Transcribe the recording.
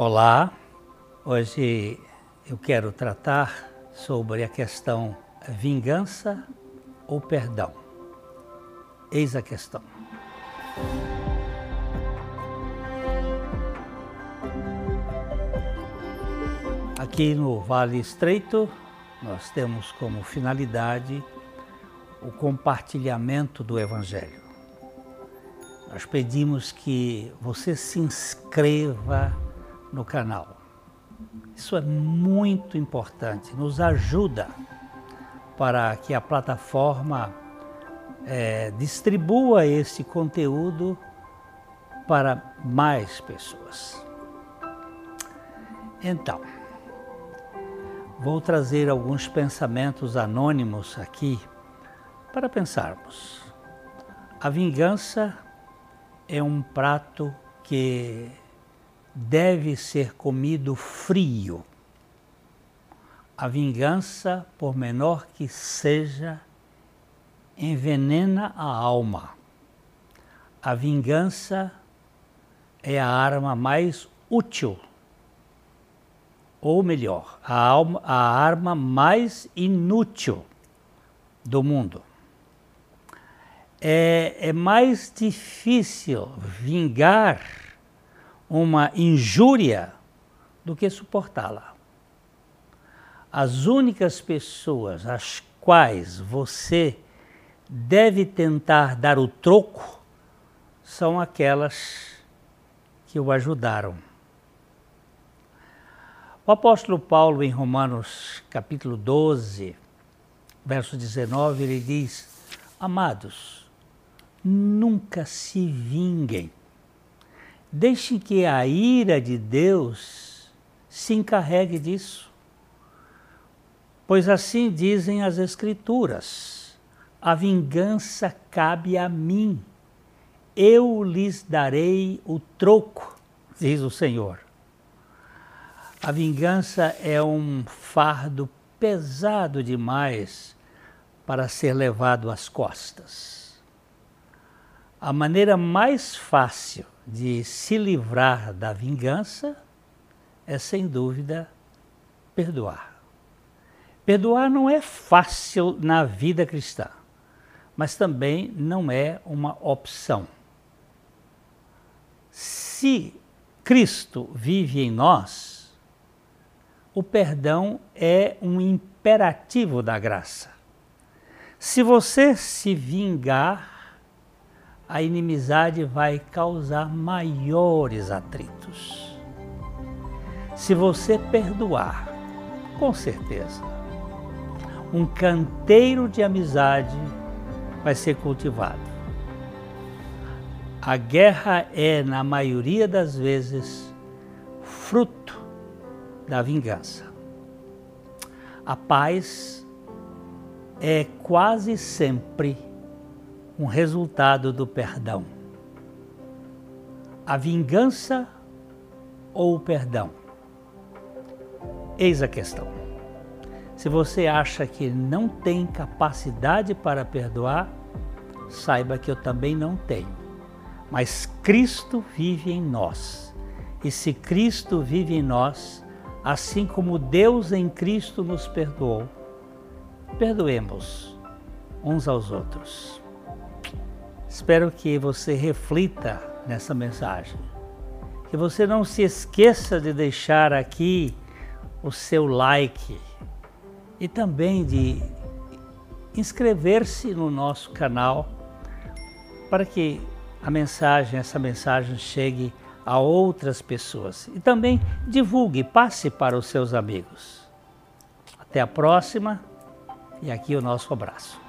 Olá, hoje eu quero tratar sobre a questão vingança ou perdão. Eis a questão. Aqui no Vale Estreito, nós temos como finalidade o compartilhamento do Evangelho. Nós pedimos que você se inscreva no canal. Isso é muito importante, nos ajuda para que a plataforma é, distribua esse conteúdo para mais pessoas. Então, vou trazer alguns pensamentos anônimos aqui para pensarmos. A vingança é um prato que deve ser comido frio. A vingança, por menor que seja, envenena a alma. A vingança é a arma mais útil, ou melhor, a, alma, a arma mais inútil do mundo. É, é mais difícil vingar uma injúria do que suportá-la. As únicas pessoas às quais você deve tentar dar o troco são aquelas que o ajudaram. O apóstolo Paulo, em Romanos capítulo 12, verso 19, ele diz: Amados, nunca se vinguem Deixe que a ira de Deus se encarregue disso. Pois assim dizem as Escrituras: a vingança cabe a mim, eu lhes darei o troco, diz o Senhor. A vingança é um fardo pesado demais para ser levado às costas. A maneira mais fácil de se livrar da vingança é, sem dúvida, perdoar. Perdoar não é fácil na vida cristã, mas também não é uma opção. Se Cristo vive em nós, o perdão é um imperativo da graça. Se você se vingar, a inimizade vai causar maiores atritos. Se você perdoar, com certeza, um canteiro de amizade vai ser cultivado. A guerra é, na maioria das vezes, fruto da vingança. A paz é quase sempre um resultado do perdão. A vingança ou o perdão? Eis a questão. Se você acha que não tem capacidade para perdoar, saiba que eu também não tenho. Mas Cristo vive em nós. E se Cristo vive em nós, assim como Deus em Cristo nos perdoou, perdoemos uns aos outros. Espero que você reflita nessa mensagem. Que você não se esqueça de deixar aqui o seu like e também de inscrever-se no nosso canal para que a mensagem, essa mensagem chegue a outras pessoas. E também divulgue, passe para os seus amigos. Até a próxima e aqui o nosso abraço.